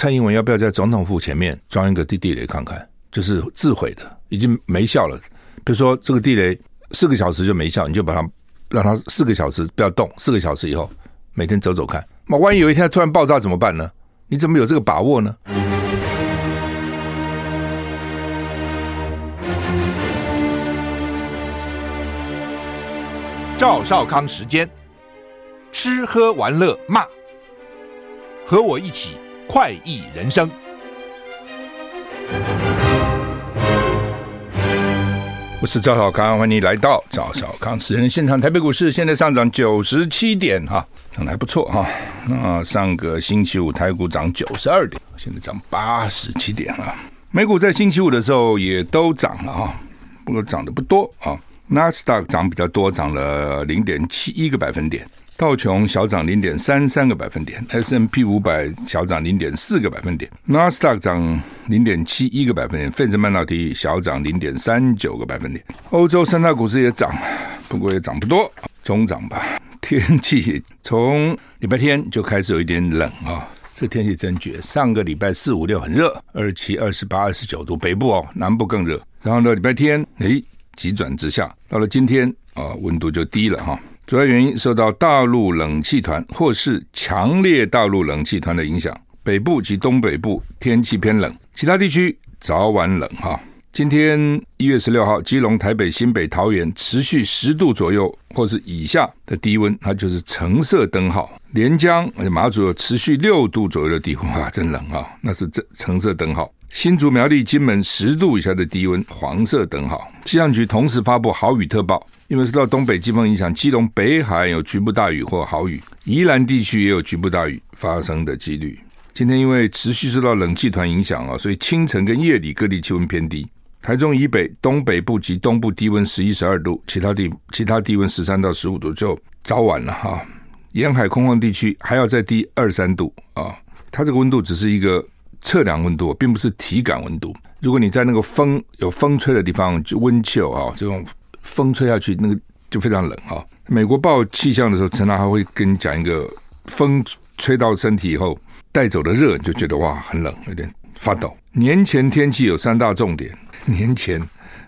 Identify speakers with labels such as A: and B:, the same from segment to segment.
A: 蔡英文要不要在总统府前面装一个地地雷看看？就是自毁的，已经没效了。比如说这个地雷四个小时就没效，你就把它让它四个小时不要动，四个小时以后每天走走看。那万一有一天突然爆炸怎么办呢？你怎么有这个把握呢？
B: 赵少康时间，吃喝玩乐骂，和我一起快意人生。
A: 我是赵少康，欢迎你来到赵少康时间现场。台北股市现在上涨九十七点，哈，涨得还不错哈。那上个星期五台股涨九十二点，现在涨八十七点了。美股在星期五的时候也都涨了啊，不过涨得不多啊。纳斯达克涨比较多，涨了零点七一个百分点。道琼小涨零点三三个百分点，S&P 五百小涨零点四个百分点，纳斯达克涨零点七一个百分点，费城半导体小涨零点三九个百分点。欧洲三大股市也涨，不过也涨不多，中涨吧。天气从礼拜天就开始有一点冷啊，这天气真绝。上个礼拜四五六很热，二七、二十八、二十九度，北部哦，南部更热。然后呢，礼拜天诶急转直下，到了今天啊，温度就低了哈。主要原因受到大陆冷气团或是强烈大陆冷气团的影响，北部及东北部天气偏冷，其他地区早晚冷哈。今天一月十六号，基隆、台北、新北、桃园持续十度左右或是以下的低温，它就是橙色灯号。连江马祖有持续六度左右的低温啊，真冷啊，那是这橙色灯号。新竹苗栗金门十度以下的低温，黄色灯号。气象局同时发布豪雨特报，因为受到东北季风影响，基隆北海有局部大雨或豪雨，宜兰地区也有局部大雨发生的几率。今天因为持续受到冷气团影响啊，所以清晨跟夜里各地气温偏低。台中以北、东北部及东部低温十一、十二度，其他地其他低温十三到十五度，就早晚了哈。沿海空旷地区还要再低二三度啊，它这个温度只是一个。测量温度并不是体感温度。如果你在那个风有风吹的地方，就温秋啊，这种风吹下去，那个就非常冷啊。美国报气象的时候，陈娜还会跟你讲一个风吹到身体以后带走的热，你就觉得哇，很冷，有点发抖。年前天气有三大重点，年前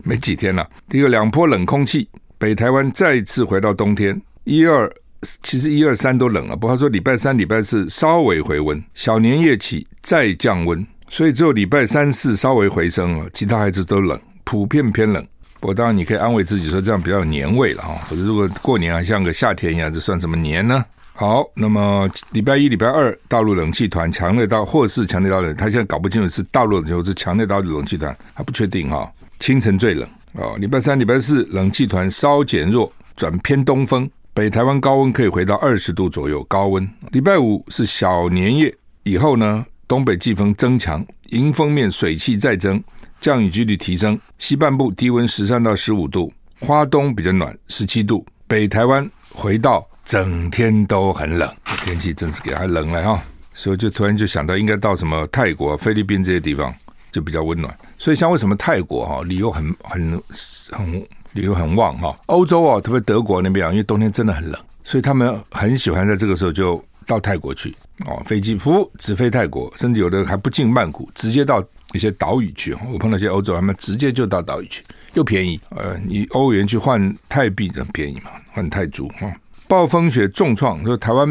A: 没几天了。第一个，两波冷空气，北台湾再次回到冬天。一二。其实一二三都冷了，不过他说礼拜三、礼拜四稍微回温，小年夜起再降温，所以只有礼拜三四稍微回升了，其他孩子都冷，普遍偏冷。不过当然你可以安慰自己说这样比较有年味了哈。可是如果过年还像个夏天一样，这算什么年呢？好，那么礼拜一、礼拜二大陆冷气团强烈到或是强烈到冷，他现在搞不清楚是大陆冷气还是强烈到冷气团，还不确定哈。清晨最冷哦，礼拜三、礼拜四冷气团稍减弱，转偏东风。北台湾高温可以回到二十度左右，高温。礼拜五是小年夜以后呢，东北季风增强，迎风面水汽再增，降雨几率提升。西半部低温十三到十五度，花东比较暖，十七度。北台湾回到整天都很冷，天气真是给它冷了哈。所以就突然就想到，应该到什么泰国、菲律宾这些地方就比较温暖。所以像为什么泰国哈旅游很很很。旅游很旺哈，欧洲啊，特别德国那边啊，因为冬天真的很冷，所以他们很喜欢在这个时候就到泰国去哦，飞机噗直飞泰国，甚至有的还不进曼谷，直接到一些岛屿去。我碰到一些欧洲他们直接就到岛屿去，又便宜，呃，以欧元去换泰币很便宜嘛，换泰铢哈。暴风雪重创，说台湾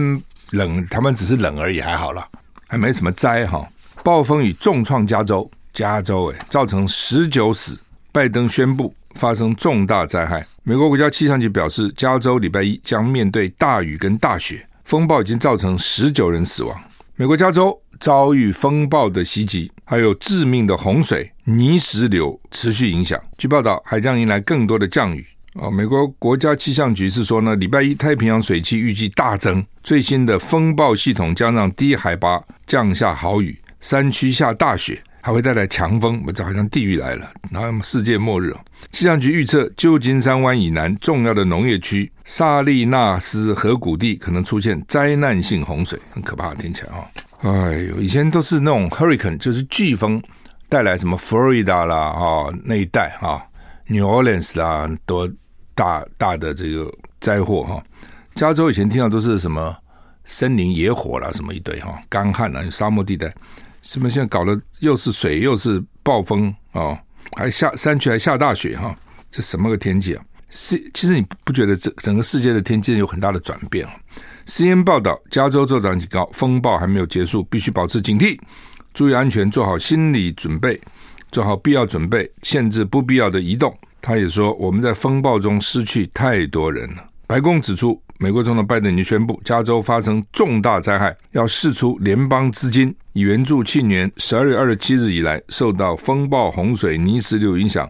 A: 冷，台湾只是冷而已，还好了，还没什么灾哈。暴风雨重创加州，加州哎，造成十九死，拜登宣布。发生重大灾害，美国国家气象局表示，加州礼拜一将面对大雨跟大雪，风暴已经造成十九人死亡。美国加州遭遇风暴的袭击，还有致命的洪水、泥石流持续影响。据报道，还将迎来更多的降雨。哦，美国国家气象局是说呢，礼拜一太平洋水汽预计大增，最新的风暴系统将让低海拔降下豪雨，山区下大雪。还会带来强风，我这好像地狱来了，然后世界末日。气象局预测，旧金山湾以南重要的农业区萨利纳斯河谷地可能出现灾难性洪水，很可怕，听起来啊、哦，哎呦，以前都是那种 hurricane，就是飓风带来什么佛罗里达啦啊那一带啊，New Orleans 啦，多大大的这个灾祸哈。加州以前听到都是什么森林野火啦，什么一堆哈，干旱啊，沙漠地带。什么现在搞的又是水又是暴风哦，还下山区还下大雪哈、这什么个天气啊？是其实你不觉得这整个世界的天气有很大的转变啊？CNN 报道，加州州长警告，风暴还没有结束，必须保持警惕，注意安全，做好心理准备，做好必要准备，限制不必要的移动。他也说，我们在风暴中失去太多人了。白宫指出。美国总统拜登已经宣布，加州发生重大灾害，要释出联邦资金，以援助去年十二月二十七日以来受到风暴、洪水、泥石流影响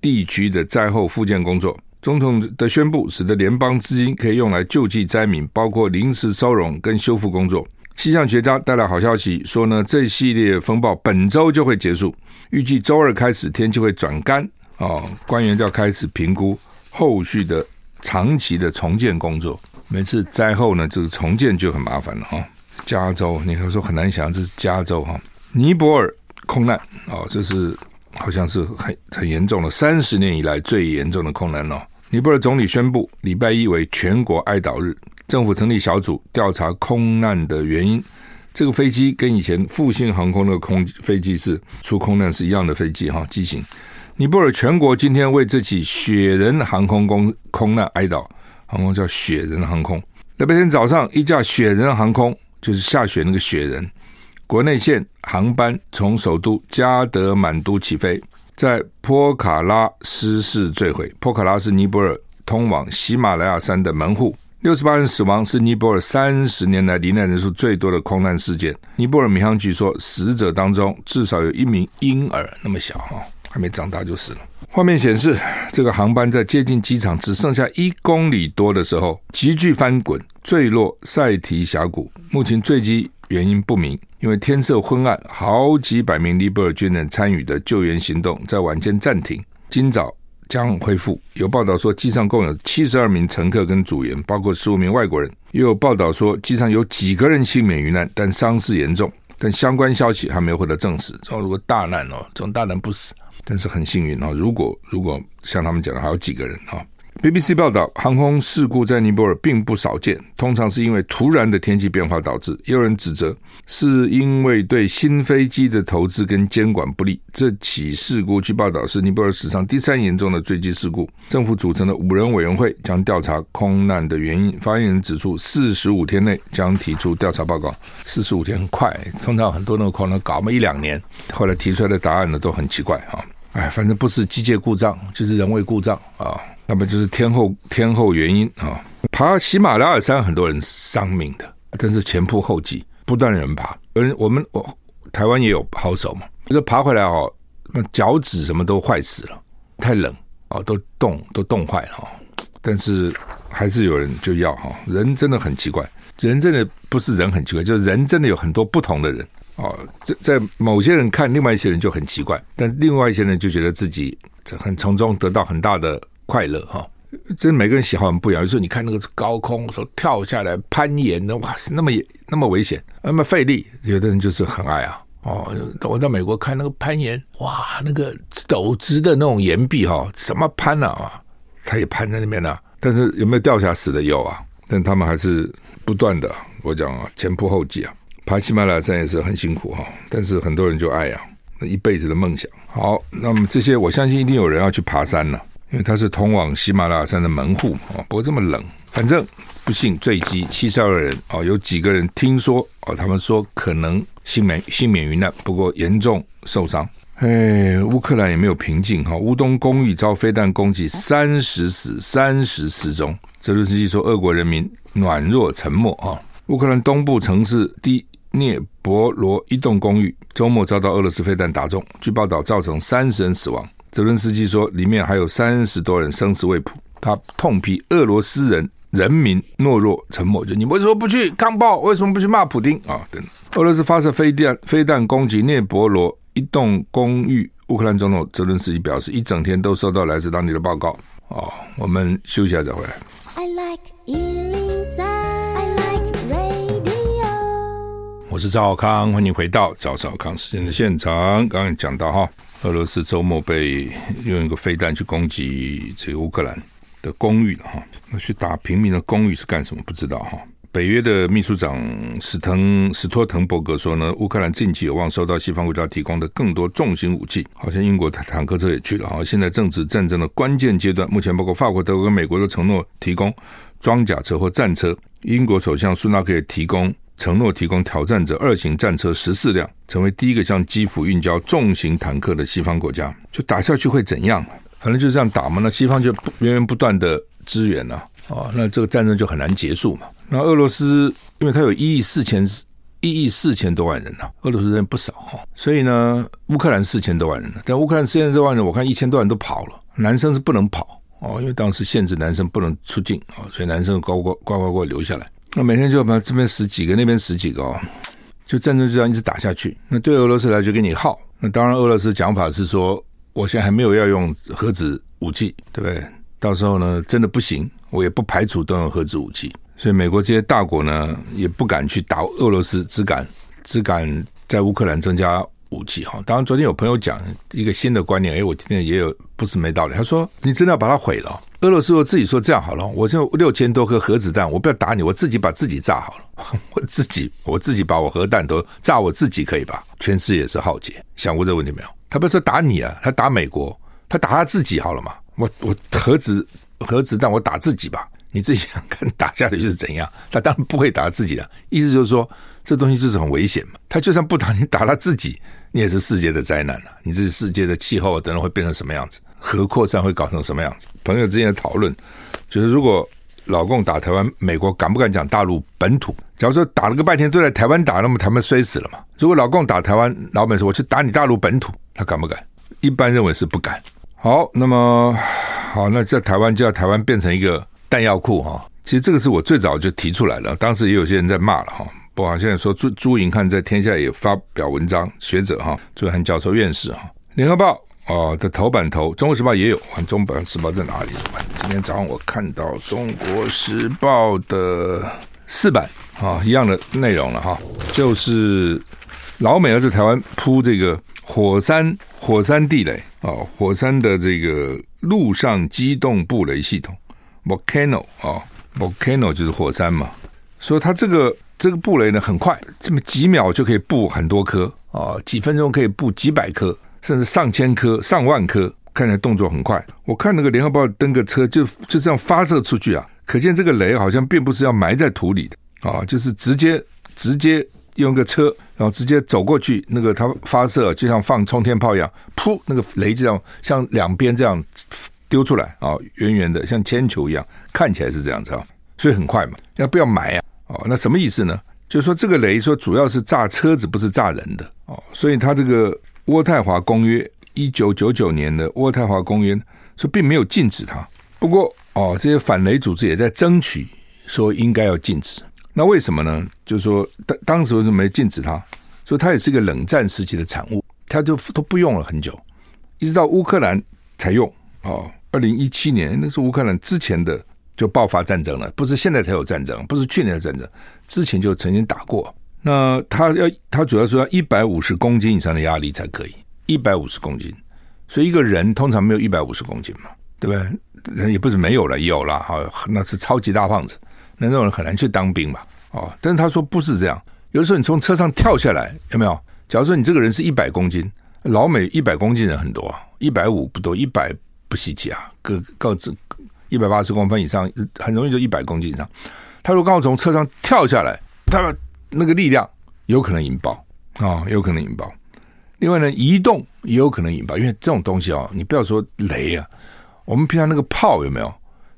A: 地区的灾后复建工作。总统的宣布使得联邦资金可以用来救济灾民，包括临时收容跟修复工作。气象学家带来好消息，说呢，这系列风暴本周就会结束，预计周二开始天气会转干。哦，官员就要开始评估后续的。长期的重建工作，每次灾后呢，这个重建就很麻烦了哈。加州，你可以说很难想，这是加州哈。尼泊尔空难哦，这是好像是很很严重的，三十年以来最严重的空难哦。尼泊尔总理宣布，礼拜一为全国哀悼日，政府成立小组调查空难的原因。这个飞机跟以前复兴航空的空飞机是出空难是一样的飞机哈，机型。尼泊尔全国今天为这起雪人航空公空难哀悼，航空叫雪人航空。礼拜天早上，一架雪人航空就是下雪那个雪人国内线航班从首都加德满都起飞，在波卡拉失事坠毁。波卡拉是尼泊尔通往喜马拉雅山的门户，六十八人死亡，是尼泊尔三十年来罹难人数最多的空难事件。尼泊尔民航局说，死者当中至少有一名婴儿，那么小哈。还没长大就死了。画面显示，这个航班在接近机场只剩下一公里多的时候，急剧翻滚，坠落塞提峡谷。目前坠机原因不明，因为天色昏暗，好几百名尼泊尔军人参与的救援行动在晚间暂停，今早将恢复。有报道说，机上共有七十二名乘客跟组员，包括十五名外国人。也有报道说，机上有几个人幸免于难，但伤势严重。但相关消息还没有获得证实。说如果大难哦，这种大难不死。但是很幸运啊！如果如果像他们讲的，还有几个人啊？BBC 报道，航空事故在尼泊尔并不少见，通常是因为突然的天气变化导致。也有人指责是因为对新飞机的投资跟监管不力。这起事故据报道是尼泊尔史上第三严重的坠机事故。政府组成的五人委员会将调查空难的原因。发言人指出，四十五天内将提出调查报告。四十五天很快，通常很多那个可能搞么一两年，后来提出来的答案呢都很奇怪啊！哎，反正不是机械故障，就是人为故障啊。那么就是天后天后原因啊，爬喜马拉雅山很多人丧命的，但是前仆后继，不断人爬。而我们我台湾也有好手嘛，就是爬回来哦，那脚趾什么都坏死了，太冷啊，都冻都冻坏了。但是还是有人就要哈，人真的很奇怪，人真的不是人很奇怪，就是人真的有很多不同的人哦。在在某些人看，另外一些人就很奇怪，但另外一些人就觉得自己很从中得到很大的。快乐哈，这每个人喜好很不一样。有时候你看那个高空说跳下来攀岩的，哇，是那么那么危险，那么费力。有的人就是很爱啊。哦，我在美国看那个攀岩，哇，那个陡直的那种岩壁哈，什么攀啊，他也攀在那边呢、但是有没有掉下死的有啊？但他们还是不断的，我讲啊，前仆后继啊。爬喜马拉雅山也是很辛苦哈，但是很多人就爱啊，那一辈子的梦想。好，那么这些我相信一定有人要去爬山了。因为它是通往喜马拉雅山的门户啊，不过这么冷，反正不幸坠机，七十二人哦，有几个人听说哦，他们说可能幸免幸免于难，不过严重受伤。哎，乌克兰也没有平静哈，乌东公寓遭飞弹攻击，三十死，三十失踪。泽伦斯基说，俄国人民软弱沉默啊。乌克兰东部城市第聂伯罗一栋公寓周末遭到俄罗斯飞弹打中，据报道造成三十人死亡。泽伦斯基说，里面还有三十多人生死未卜。他痛批俄罗斯人人民懦弱沉默，就你为什么不去抗暴？为什么不去骂普丁啊？等俄罗斯发射飞弹，飞弹攻击聂伯罗一栋公寓。乌克兰总统泽伦斯基表示，一整天都收到来自当地的报告。哦，我们休息一下再回来。I like 我是赵少康，欢迎回到赵少康时间的现场。刚刚讲到哈，俄罗斯周末被用一个飞弹去攻击这个乌克兰的公寓了哈。那去打平民的公寓是干什么？不知道哈。北约的秘书长史滕史托滕伯格说呢，乌克兰近期有望收到西方国家提供的更多重型武器，好像英国坦克车也去了哈。现在正值战争的关键阶段，目前包括法国、德国跟美国都承诺提供装甲车或战车。英国首相苏纳克也提供承诺提供挑战者二型战车十四辆，成为第一个向基辅运交重型坦克的西方国家。就打下去会怎样？反正就这样打嘛。那西方就源源不断的支援了啊，那这个战争就很难结束嘛。那俄罗斯，因为它有一亿四千一亿四千多万人呐，俄罗斯人不少哈，所以呢，乌克兰四千多万人，但乌克兰四千多万人，我看一千多万人都跑了，男生是不能跑哦，因为当时限制男生不能出境啊，所以男生乖乖乖乖乖留下来。那每天就把这边十几个，那边十几个哦，就战争就这样一直打下去。那对俄罗斯来就给你耗。那当然，俄罗斯讲法是说，我现在还没有要用核子武器，对不对？到时候呢，真的不行，我也不排除动用核子武器。所以美国这些大国呢，也不敢去打俄罗斯，只敢只敢在乌克兰增加武器哈。当然，昨天有朋友讲一个新的观念，哎，我今天也有不是没道理。他说：“你真的要把它毁了？俄罗斯我自己说这样好了，我就六千多颗核子弹，我不要打你，我自己把自己炸好了，我自己我自己把我核弹都炸我自己可以吧？全世界是浩劫，想过这个问题没有？他不是说打你啊，他打美国，他打他自己好了嘛？我我核子核子弹我打自己吧。”你自己想看打下去是怎样？他当然不会打自己的，意思就是说，这东西就是很危险嘛。他就算不打你，打他自己，你也是世界的灾难了。你这世界的气候等等会变成什么样子？核扩散会搞成什么样子？朋友之间的讨论就是，如果老共打台湾，美国敢不敢讲大陆本土？假如说打了个半天都在台湾打，那么台湾摔死了嘛？如果老共打台湾，老美说我去打你大陆本土，他敢不敢？一般认为是不敢。好，那么好，那在台湾就要台湾变成一个。弹药库哈，其实这个是我最早就提出来了，当时也有些人在骂了哈。不过现在说朱朱银汉在天下也发表文章，学者哈，朱银汉教授院士哈，联合报哦的头版头，中国时报也有，中国时报在哪里？今天早上我看到中国时报的四版啊，一样的内容了哈，就是老美要在台湾铺这个火山火山地雷啊，火山的这个陆上机动布雷系统。Volcano 啊，Volcano 就是火山嘛。说它这个这个布雷呢，很快，这么几秒就可以布很多颗啊，几分钟可以布几百颗，甚至上千颗、上万颗，看起来动作很快。我看那个联合报登个车就就这样发射出去啊，可见这个雷好像并不是要埋在土里的啊，就是直接直接用个车，然后直接走过去，那个它发射就像放冲天炮一样，噗，那个雷就这样像两边这样。丢出来啊，圆圆的，像铅球一样，看起来是这样子啊，所以很快嘛。要不要埋啊？哦，那什么意思呢？就是说这个雷说主要是炸车子，不是炸人的哦。所以它这个渥太华公约一九九九年的渥太华公约说并没有禁止它。不过哦，这些反雷组织也在争取说应该要禁止。那为什么呢？就是说当当时为什么没禁止它？说它也是一个冷战时期的产物，它就都不用了很久，一直到乌克兰才用哦。二零一七年，那是乌克兰之前的就爆发战争了，不是现在才有战争，不是去年的战争，之前就曾经打过。那他要，他主要说要一百五十公斤以上的压力才可以，一百五十公斤。所以一个人通常没有一百五十公斤嘛，对不对？人也不是没有了，有了哈，那是超级大胖子，那那种人很难去当兵嘛，哦。但是他说不是这样，有的时候你从车上跳下来，有没有？假如说你这个人是一百公斤，老美一百公斤人很多，一百五不多，一百。不稀奇啊，个个子一百八十公分以上，很容易就一百公斤以上。他如果刚好从车上跳下来，他那个力量有可能引爆啊、有可能引爆。另外呢，移动也有可能引爆，因为这种东西哦，你不要说雷啊，我们平常那个炮有没有？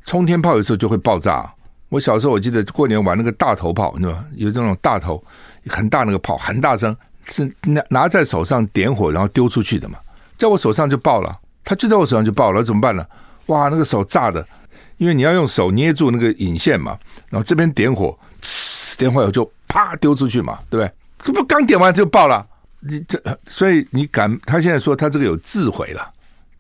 A: 冲天炮有时候就会爆炸。我小时候我记得过年玩那个大头炮，对吧？有这种大头很大那个炮，很大声，是拿拿在手上点火，然后丢出去的嘛，在我手上就爆了。它就在我手上就爆了，怎么办呢？哇，那个手炸的，因为你要用手捏住那个引线嘛，然后这边点火，点火以后就啪丢出去嘛，对不对？这不刚点完就爆了？你这所以你敢？他现在说他这个有自毁了，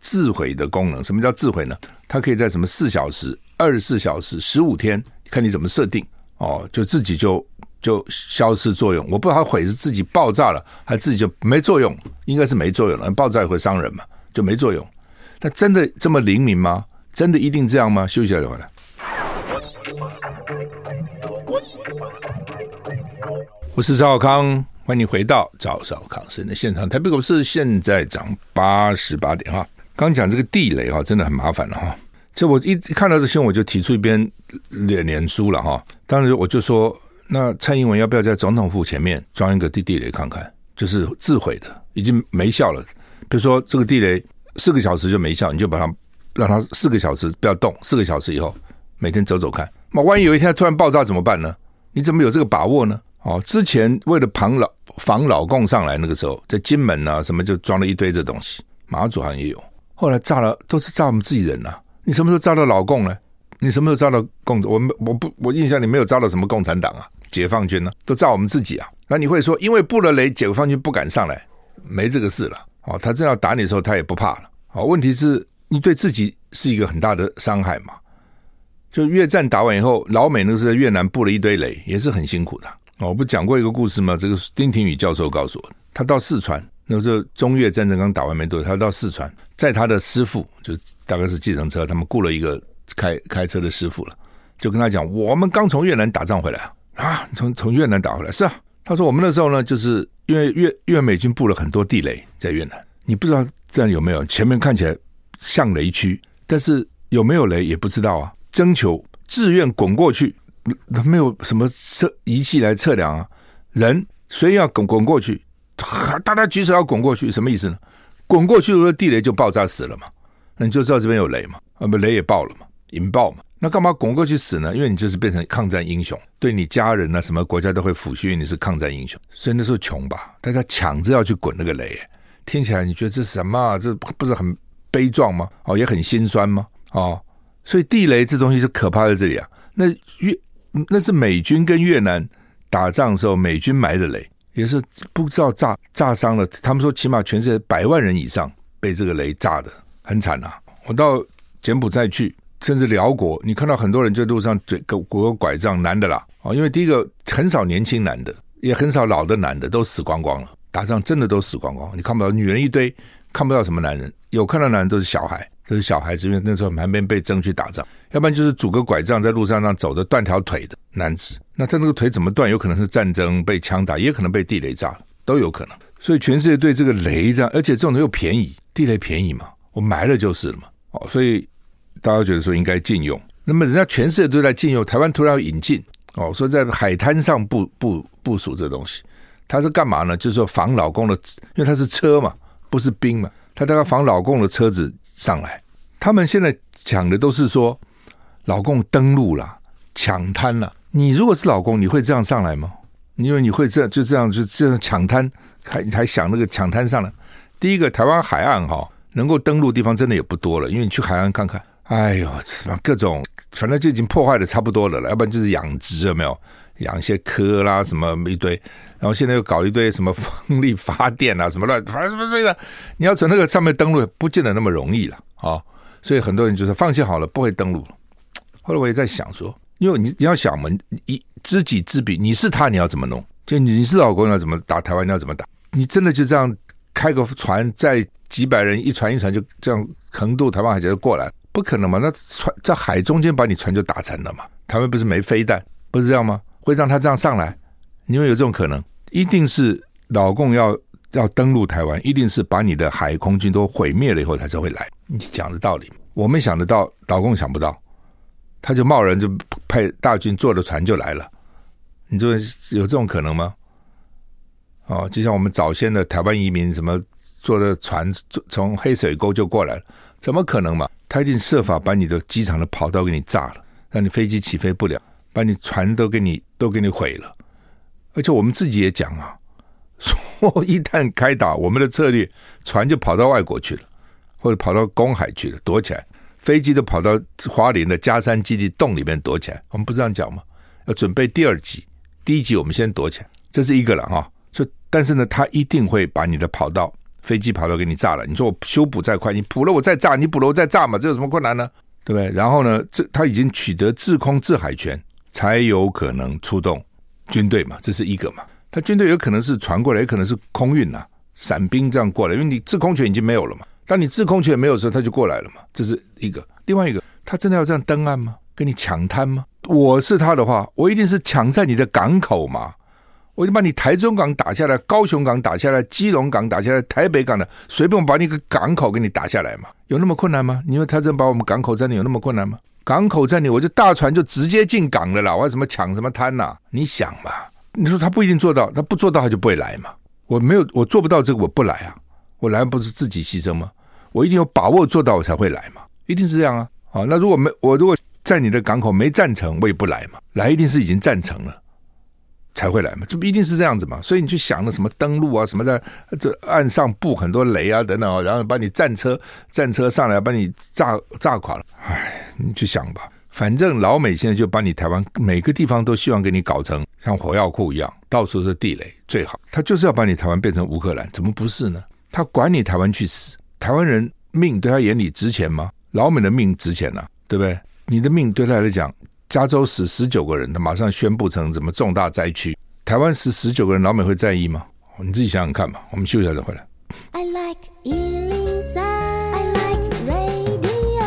A: 自毁的功能。什么叫自毁呢？它可以在什么四小时、二十四小时、十五天，看你怎么设定哦，就自己就就消失作用。我不知道它毁是自己爆炸了，还是自己就没作用？应该是没作用了，爆炸也会伤人嘛，就没作用。那真的这么灵敏吗？真的一定这样吗？休息一下就回来。我是赵少康，欢迎回到赵少康生的现场。台北股市现在涨八十八点哈。刚讲这个地雷哈，真的很麻烦了哈。这我一一看到这新闻，我就提出一篇脸脸书了哈。当时我就说，那蔡英文要不要在总统府前面装一个地地雷看看？就是自毁的，已经没效了。比如说这个地雷四个小时就没效，你就把它让它四个小时不要动，四个小时以后每天走走看。那万一有一天突然爆炸怎么办呢？你怎么有这个把握呢？哦，之前为了防老防老共上来，那个时候在金门啊什么就装了一堆这东西，马祖好像也有。后来炸了，都是炸我们自己人呐、啊。你什么时候炸到老共呢？你什么时候炸到共？我我不我印象里没有炸到什么共产党啊、解放军呢、都炸我们自己啊。那你会说，因为布了雷，解放军不敢上来，没这个事了。哦，他正要打你的时候，他也不怕了。哦，问题是你对自己是一个很大的伤害嘛。就越战打完以后，老美那个时候在越南布了一堆雷，也是很辛苦的。哦，我不讲过一个故事吗？这个丁廷宇教授告诉我，他到四川，那时候中越战争刚打完没多久，他到四川，在他的师傅，就大概是计程车，他们雇了一个开开车的师傅了，就跟他讲，我们刚从越南打仗回来啊，啊，从从越南打回来，是啊，他说我们那时候呢，就是因为越越美军布了很多地雷在越南，你不知道这样有没有，前面看起来像雷区，但是有没有雷也不知道啊，征求自愿滚过去。他没有什么测仪器来测量啊，人所以要滚滚过去，大家举手要滚过去，什么意思呢？滚过去如果地雷就爆炸死了嘛，那你就知道这边有雷嘛，啊不雷也爆了嘛，引爆嘛，那干嘛滚过去死呢？因为你就是变成抗战英雄，对你家人啊什么国家都会抚恤，因为你是抗战英雄。所以那时候穷吧，大家抢着要去滚那个雷，听起来你觉得这什么啊？这不是很悲壮吗？哦，也很心酸吗？哦，所以地雷这东西是可怕在这里啊，那越。那是美军跟越南打仗的时候，美军埋的雷也是不知道炸炸伤了。他们说起码全世界百万人以上被这个雷炸的很惨啊！我到柬埔寨去，甚至寮国，你看到很多人在路上拄个拄个拐杖，男的啦啊，因为第一个很少年轻男的，也很少老的男的，都死光光了。打仗真的都死光光，你看不到女人一堆，看不到什么男人，有看到男人都是小孩。这是小孩子，因为那时候旁边被征去打仗，要不然就是拄个拐杖在路上上走的断条腿的男子。那他那个腿怎么断？有可能是战争被枪打，也可能被地雷炸，都有可能。所以全世界对这个雷这样，而且这种又便宜，地雷便宜嘛，我埋了就是了嘛。哦，所以大家觉得说应该禁用。那么人家全世界都在禁用，台湾突然要引进哦，说在海滩上部部部署这东西，他是干嘛呢？就是说防老公的，因为他是车嘛，不是兵嘛，他大概防老公的车子。上来，他们现在讲的都是说老共登陆了，抢滩了。你如果是老共，你会这样上来吗？因为你会这就这样就这样抢滩，还还想那个抢滩上来？第一个，台湾海岸哈能够登陆地方真的也不多了，因为你去海岸看看，哎呦，什么各种反正就已经破坏的差不多了了，要不然就是养殖有没有？养一些蚵啦什么一堆，然后现在又搞一堆什么风力发电啊什么乱，反正什么这个，你要从那个上面登陆，不见得那么容易了啊、所以很多人就是放弃好了，不会登陆。后来我也在想说，因为你你要想嘛，一知己知彼，你是他，你要怎么弄？就你是老公，你要怎么打台湾？你要怎么打？你真的就这样开个船，载几百人一船一船就这样横渡台湾海峡就过来？不可能嘛？那船在海中间把你船就打沉了嘛？台湾不是没飞弹，不是这样吗？会让他这样上来？因为有这种可能，一定是老共要要登陆台湾，一定是把你的海空军都毁灭了以后，他才会来。你讲的道理，我们想得到，老共想不到，他就贸然就派大军坐着船就来了。你说有这种可能吗？哦，就像我们早先的台湾移民，什么坐着船从黑水沟就过来了，怎么可能嘛？他一定设法把你的机场的跑道给你炸了，让你飞机起飞不了。把你船都给你都给你毁了，而且我们自己也讲啊，说一旦开打，我们的策略船就跑到外国去了，或者跑到公海去了，躲起来；飞机都跑到花莲的加山基地洞里面躲起来。我们不是这样讲吗？要准备第二级，第一级我们先躲起来，这是一个了哈。所以，但是呢，他一定会把你的跑道、飞机跑道给你炸了。你说我修补再快，你补了我再炸，你补了我再炸嘛，这有什么困难呢？对不对？然后呢，这他已经取得制空制海权。才有可能出动军队嘛，这是一个嘛。他军队有可能是船过来，也可能是空运呐、啊，伞兵这样过来，因为你制空权已经没有了嘛。当你制空权没有的时候，他就过来了嘛，这是一个。另外一个，他真的要这样登岸吗？跟你抢滩吗？我是他的话，我一定是抢在你的港口嘛。我就把你台中港打下来，高雄港打下来，基隆港打下来，台北港的随便我把你个港口给你打下来嘛，有那么困难吗？你说他真把我们港口占领有那么困难吗？港口占领，我就大船就直接进港了啦，我还什么抢什么滩呐、你想嘛？你说他不一定做到，他不做到他就不会来嘛。我没有，我做不到这个，我不来啊。我来不是自己牺牲吗？我一定有把握做到，我才会来嘛。一定是这样啊。好，那如果没我如果在你的港口没占成，我也不来嘛。来一定是已经占成了。才会来嘛，这不一定是这样子嘛，所以你去想那什么登陆啊，什么在这岸上布很多雷啊等等啊，然后把你战车战车上来把你炸炸垮了，唉，你去想吧，反正老美现在就把你台湾每个地方都希望给你搞成像火药库一样，到处是地雷最好，他就是要把你台湾变成乌克兰，怎么不是呢？他管你台湾去死，台湾人命对他眼里值钱吗？老美的命值钱啊，对不对？你的命对他来讲。加州死十九个人，他马上宣布成什么重大灾区？台湾死十九个人，老美会在意吗？你自己想想看吧。我们休息一下再回来。I like 103, I like radio。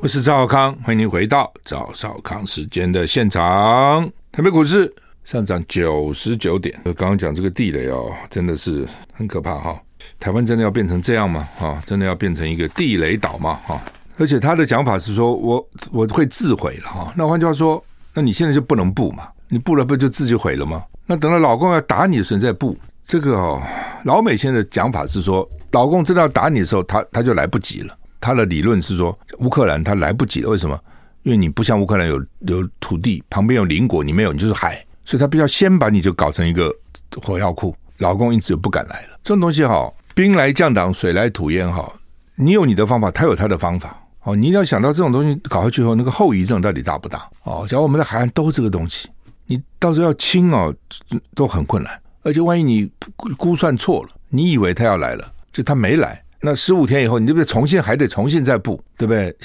A: 我是赵少康，欢迎您回到赵少康时间的现场。台北股市上涨九十九点。刚刚讲这个地雷哦，真的是很可怕哈。台湾真的要变成这样吗？哈，真的要变成一个地雷岛吗？哈。而且他的讲法是说，我我会自毁了哈。那换句话说，那你现在就不能布嘛？你布了不就自己毁了吗？那等到老公要打你的时候再布，这个哦，老美现在讲法是说，老公真的要打你的时候，他他就来不及了。他的理论是说，乌克兰他来不及了，为什么？因为你不像乌克兰有有土地，旁边有邻国，你没有，你就是海，所以他必须要先把你就搞成一个火药库。老公因此就不敢来了。这种东西哈，兵来将挡，水来土掩哈，你有你的方法，他有他的方法。哦，你要想到这种东西搞下去以后，那个后遗症到底大不大？哦，假如我们的海岸都是这个东西，你到时候要清哦，都很困难。而且万一你估算错了，你以为他要来了，就他没来，那十五天以后，你这不对？重新还得重新再布，对不对？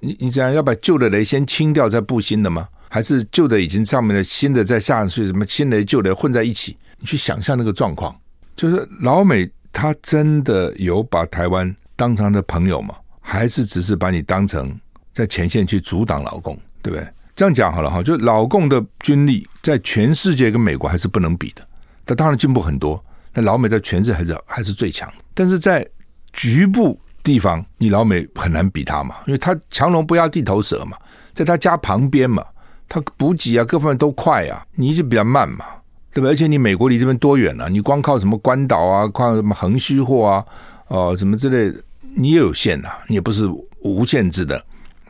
A: 你你这样要把旧的雷先清掉，再布新的吗？还是旧的已经上面的新的再下去，什么新雷旧雷混在一起？你去想象那个状况，就是老美他真的有把台湾当成的朋友吗？还是只是把你当成在前线去阻挡老共，对不对？这样讲好了哈，就老共的军力在全世界跟美国还是不能比的。他当然进步很多，但老美在全世界还是还是最强。但是在局部地方，你老美很难比他嘛，因为他强龙不压地头蛇嘛，在他家旁边嘛，他补给啊各方面都快啊，你就比较慢嘛，对不对？而且你美国离这边多远啊？你光靠什么关岛啊，靠什么横须贺啊，哦、呃、什么之类的。你也有限呐、啊，你也不是无限制的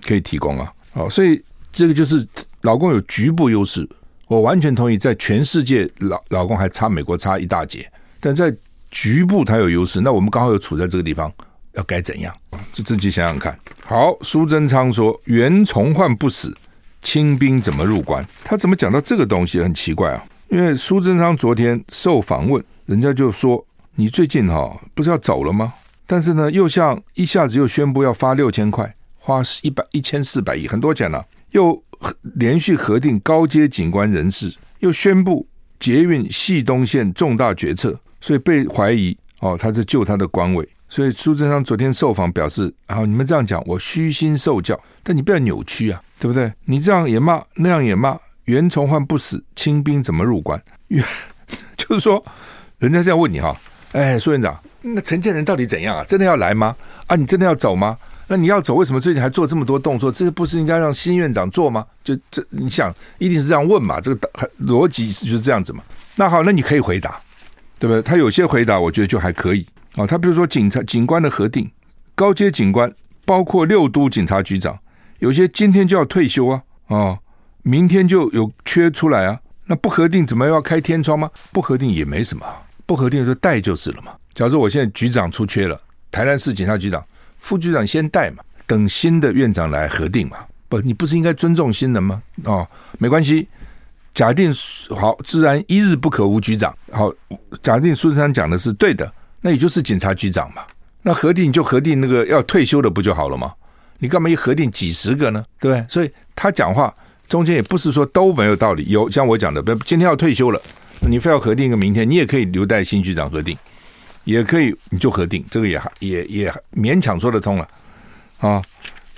A: 可以提供啊。哦，所以这个就是老公有局部优势，我完全同意，在全世界老老公还差美国差一大截，但在局部他有优势。那我们刚好又处在这个地方，要该怎样？就自己想想看。好，苏贞昌说袁崇焕不死，清兵怎么入关？他怎么讲到这个东西很奇怪啊？因为苏贞昌昨天受访问，人家就说你最近哈、哦、不是要走了吗？但是呢，又像一下子又宣布要发六千块，花一百一千四百亿，很多钱了、又连续核定高阶警官人事，又宣布捷运汐东线重大决策，所以被怀疑哦，他是救他的官位。所以苏贞昌昨天受访表示：啊，你们这样讲，我虚心受教，但你不要扭曲啊，对不对？你这样也骂，那样也骂，袁崇焕不死，清兵怎么入关？就是说，人家这样问你哈，哎，苏院长。那陈建仁到底怎样啊？真的要来吗？啊，你真的要走吗？那你要走，为什么最近还做这么多动作？这不是应该让新院长做吗？就这，你想一定是这样问嘛？这个逻辑是就是这样子嘛？那好，那你可以回答，对不对？他有些回答，我觉得就还可以啊。他比如说警察警官的核定，高阶警官包括六都警察局长，有些今天就要退休啊，啊，明天就有缺出来啊。那不核定怎么要开天窗吗？不核定也没什么，不核定就带就是了嘛。假如我现在局长出缺了，台南市警察局长、副局长先带嘛，等新的院长来核定嘛。不，你不是应该尊重新人吗？哦，没关系。假定好，自然一日不可无局长。好，假定苏贞昌讲的是对的，那也就是警察局长嘛。那核定就核定那个要退休的不就好了吗？你干嘛一核定几十个呢？对不对？所以他讲话中间也不是说都没有道理。有像我讲的，不，今天要退休了，你非要核定一个明天，你也可以留待新局长核定。也可以，你就核定这个也也也勉强说得通了啊。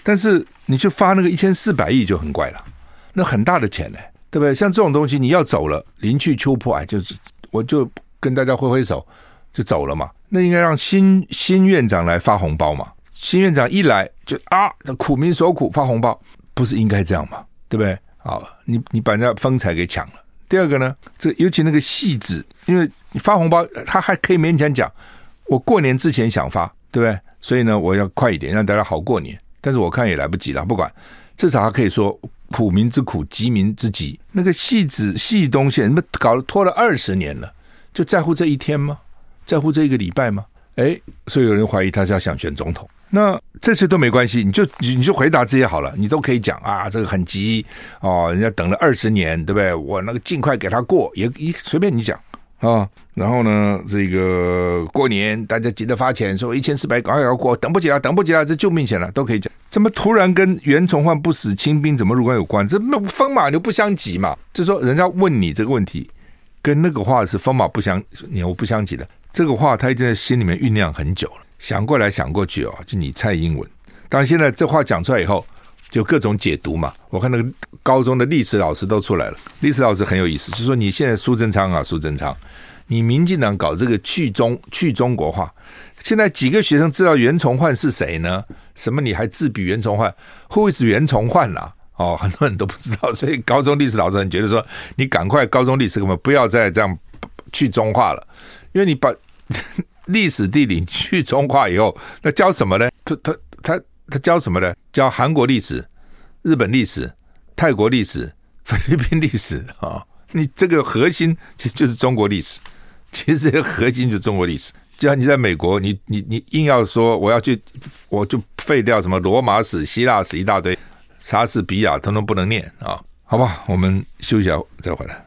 A: 但是你去发那个一千四百亿就很怪了，那很大的钱呢，对不对？像这种东西你要走了，临去秋破，哎，就是我就跟大家挥挥手就走了嘛。那应该让新新院长来发红包嘛？新院长一来就啊，这苦民所苦发红包，不是应该这样吗？对不对？好，你你把人家风采给抢了。第二个呢，这尤其那个戏子，因为你发红包，他还可以勉强讲，我过年之前想发，对不对？所以呢，我要快一点，让大家好过年。但是我看也来不及了，不管，至少还可以说苦民之苦，急民之急。那个戏子戏东西，你们搞了拖了二十年了，就在乎这一天吗？在乎这一个礼拜吗？哎，所以有人怀疑他是要想选总统。那这些都没关系，你就你就回答这些好了，你都可以讲啊，这个很急哦，人家等了二十年，对不对？我那个尽快给他过，也一随便你讲啊。然后呢，这个过年大家急着发钱，说一千四百赶快要过，等不及了，等不及了，这救命钱了，都可以讲。怎么突然跟袁崇焕不死清兵怎么入关有关？这那风马牛不相及嘛？就说人家问你这个问题，跟那个话是风马不相牛不相及的。这个话他已经在心里面酝酿很久了。想过来想过去哦，就你蔡英文。当然现在这话讲出来以后，就各种解读嘛。我看那个高中的历史老师都出来了，历史老师很有意思，就说你现在苏贞昌啊，苏贞昌，你民进党搞这个去中去中国化，现在几个学生知道袁崇焕是谁呢？什么你还自比袁崇焕？Who is 袁崇焕啊？哦，很多人都不知道，所以高中历史老师很觉得说，你赶快高中历史课本不要再这样去中化了，因为你把。历史地理去中化以后，那教什么呢？他他他他教什么呢？教韩国历史、日本历史、泰国历史、菲律宾历史啊、你这个核心其实就是中国历史，其实这个核心就是中国历史。就像你在美国，你你你硬要说我要去，我就废掉什么罗马史、希腊史一大堆，莎士比亚通通不能念啊、好吧，我们休息一下再回来。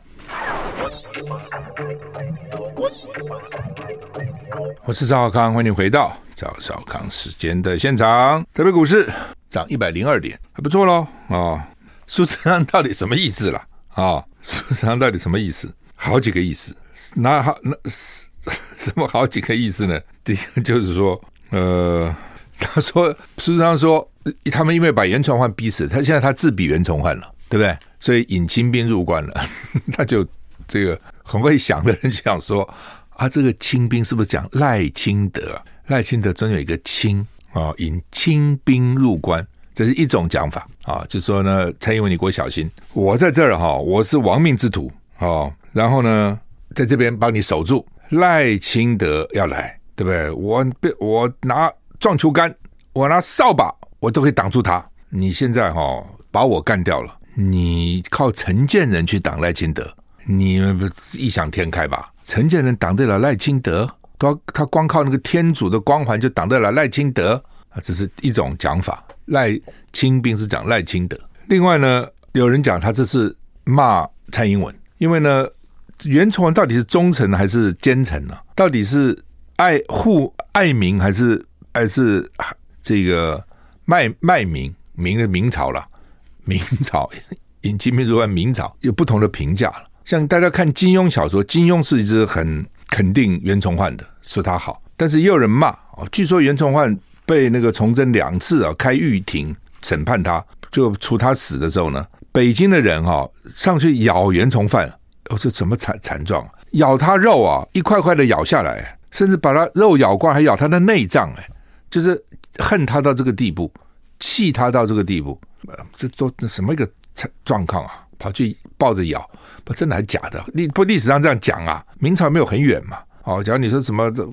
A: 我是赵少康，欢迎回到赵少康时间的现场。台北股市涨一百零二点，还不错喽啊！苏贞昌到底什么意思了啊？苏贞昌到底什么意思？好几个意思，那好那 什么好几个意思呢？第一个就是说，呃，他说苏贞昌说，他们因为把袁崇焕逼死，他现在他自比袁崇焕了，对不对？所以引清兵入关了，他就这个很会想的人就想说。啊，这个清兵是不是讲赖清德？赖清德真有一个清啊，引清兵入关，这是一种讲法啊。就说呢，蔡英文，你给我小心，我在这儿哈，我是亡命之徒啊。然后呢，在这边帮你守住。赖清德要来，对不对？我被我拿撞球杆，我拿扫把，我都可以挡住他。你现在哈把我干掉了，你靠陈建仁去挡赖清德，你们异想天开吧？陈建仁挡得了赖清德？他他光靠那个天主的光环就挡得了赖清德啊？这是一种讲法。赖清兵是讲赖清德。另外呢，有人讲他这是骂蔡英文，因为呢，袁崇焕到底是忠臣还是奸臣呢？到底是爱护爱民还是还是这个卖卖民？明的明朝了，明朝 引清兵入关，明朝有不同的评价了。像大家看金庸小说，金庸是一直很肯定袁崇焕的，说他好，但是也有人骂哦。据说袁崇焕被那个崇祯两次啊开狱庭审判他，就处他死的时候呢，北京的人哈上去咬袁崇焕，哦，这怎么惨惨状？咬他肉啊，一块块的咬下来，甚至把他肉咬光，还咬他的内脏，哎，就是恨他到这个地步，气他到这个地步，这都什么一个状况啊？跑去抱着咬。不，真的还假的？历不历史上这样讲啊？明朝没有很远嘛？哦，假如你说什么这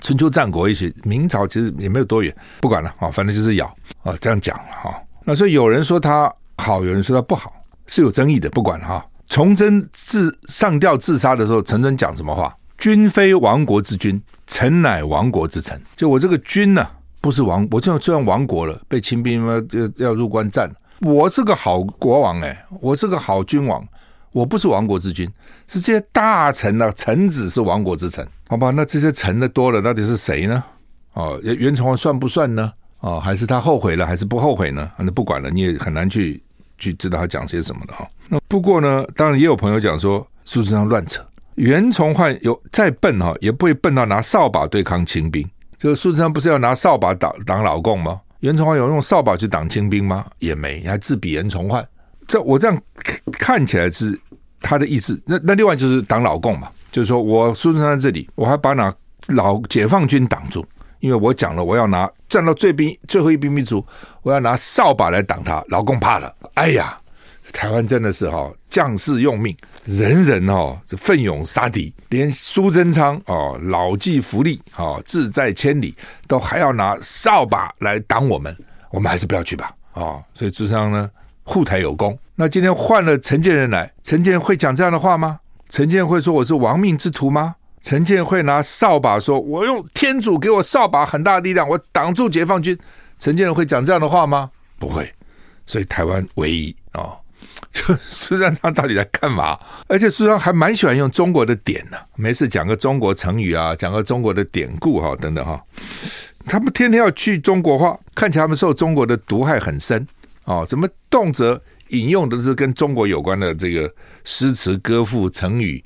A: 春秋战国，也许明朝其实也没有多远。不管了，哦，反正就是咬哦，这样讲哈。那所以有人说他好，有人说他不好，是有争议的。不管了哈。崇祯自上吊自杀的时候，崇祯讲什么话？君非亡国之君，臣乃亡国之臣。就我这个君呢、不是亡，我这样这样亡国了，被清兵嘛，就要入关战。我是个好国王哎，我是个好君王。我不是亡国之君，是这些大臣呢、啊，臣子是亡国之臣，好吧？那这些臣的多了，到底是谁呢？哦，袁崇焕算不算呢？哦，还是他后悔了，还是不后悔呢？那不管了，你也很难去去知道他讲些什么的哈。那不过呢，当然也有朋友讲说，苏贞昌乱扯，袁崇焕有再笨哈，也不会笨到拿扫把对抗清兵。这个苏贞昌不是要拿扫把挡挡老共吗？袁崇焕有用扫把去挡清兵吗？也没，你还自比袁崇焕。这我这样看起来是他的意思。那那另外就是挡老共嘛，就是说我孙中山这里，我还把那老解放军挡住，因为我讲了，我要拿站到最兵最后一兵一卒，我要拿扫把来挡他，老共怕了。哎呀！台湾真的是哈，将士用命，人人哦奋勇杀敌，连苏贞昌哦老骥伏枥，哦志在千里，都还要拿扫把来挡我们，我们还是不要去吧，哦，所以朱商呢护台有功。那今天换了陈建仁来，陈建会讲这样的话吗？陈建会说我是亡命之徒吗？陈建会拿扫把说，我用天主给我扫把很大的力量，我挡住解放军。陈建仁会讲这样的话吗？不会。所以台湾唯一哦。就苏贞昌到底在干嘛？而且苏贞昌还蛮喜欢用中国的典呢、没事讲个中国成语啊，讲个中国的典故哈、等等哈。他们天天要去中国化，看起来他们受中国的毒害很深哦。怎么动辄引用的是跟中国有关的这个诗词歌赋、成语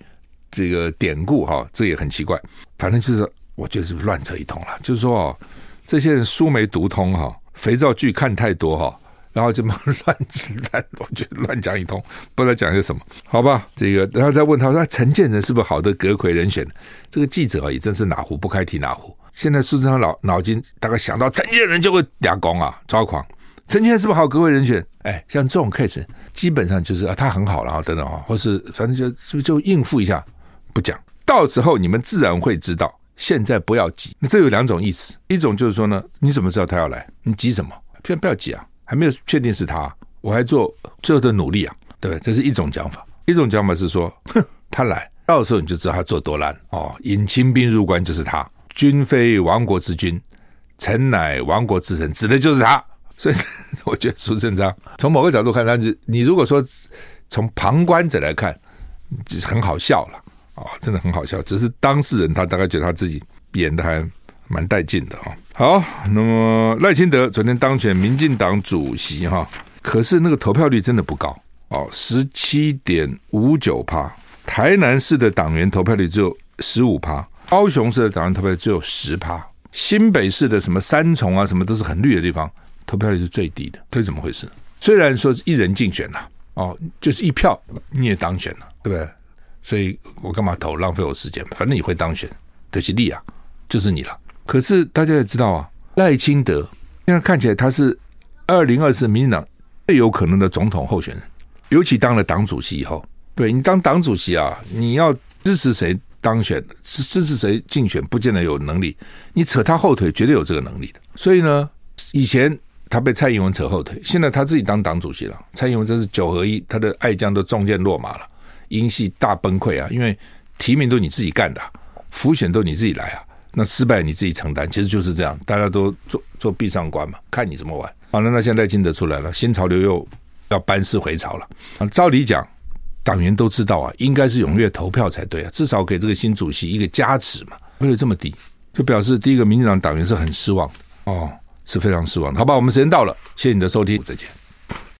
A: 这个典故哈？这也很奇怪。反正就是我觉得是乱扯一通了。就是说哦，这些人书没读通哈，肥皂剧看太多哈。然后就乱乱乱，我觉得乱讲一通，不知道讲些什么，好吧？这个，然后再问他说：“陈建仁是不是好的阁魁人选？”这个记者，也真是哪壶不开提哪壶。现在苏贞昌脑脑筋大概想到陈建仁就会俩攻啊，抓狂。陈建仁是不是好阁魁人选？哎，像这种 case，基本上就是啊，他很好，然后等等啊，或是反正就就就应付一下，不讲。到时候你们自然会知道。现在不要急。那这有两种意思，一种就是说呢，你怎么知道他要来？你急什么？先不要急啊。还没有确定是他，我还做最后的努力啊，对不对？这是一种讲法。一种讲法是说，哼，他来到时候你就知道他做多烂哦。引清兵入关就是他，君非亡国之君，臣乃亡国之臣，指的就是他。所以 我觉得苏贞昌从某个角度看，他就你如果说从旁观者来看，就是很好笑了啊、哦，真的很好笑。只是当事人他大概觉得他自己演的还蛮带劲的啊、哦。好，那么赖清德昨天当选民进党主席哈，可是那个投票率真的不高哦，十七点五九趴。台南市的党员投票率只有十五趴，高雄市的党员投票率只有十趴，新北市的什么三重啊，什么都是很绿的地方，投票率是最低的，这是怎么回事？虽然说是一人竞选呐，哦，就是一票你也当选了，对不对？所以我干嘛投，浪费我时间？反正你会当选，得其利啊，就是你了。可是大家也知道啊，赖清德现在看起来他是二零二四民进党最有可能的总统候选人，尤其当了党主席以后，对你当党主席啊，你要支持谁当选，支支持谁竞选，不见得有能力，你扯他后腿绝对有这个能力的。所以呢，以前他被蔡英文扯后腿，现在他自己当党主席了，蔡英文真是九合一，他的爱将都中箭落马了，英系大崩溃啊，因为提名都你自己干的，辅选都你自己来啊。那失败你自己承担，其实就是这样，大家都做做闭上关嘛，看你怎么玩。好了，那现在赖清德出来了，新潮流又要班师回朝了。照理讲，党员都知道啊，应该是踊跃投票才对啊，至少给这个新主席一个加持嘛。为什么这么低？就表示第一个，民进党党员是很失望哦，是非常失望。好吧，我们时间到了，谢谢你的收听，再见。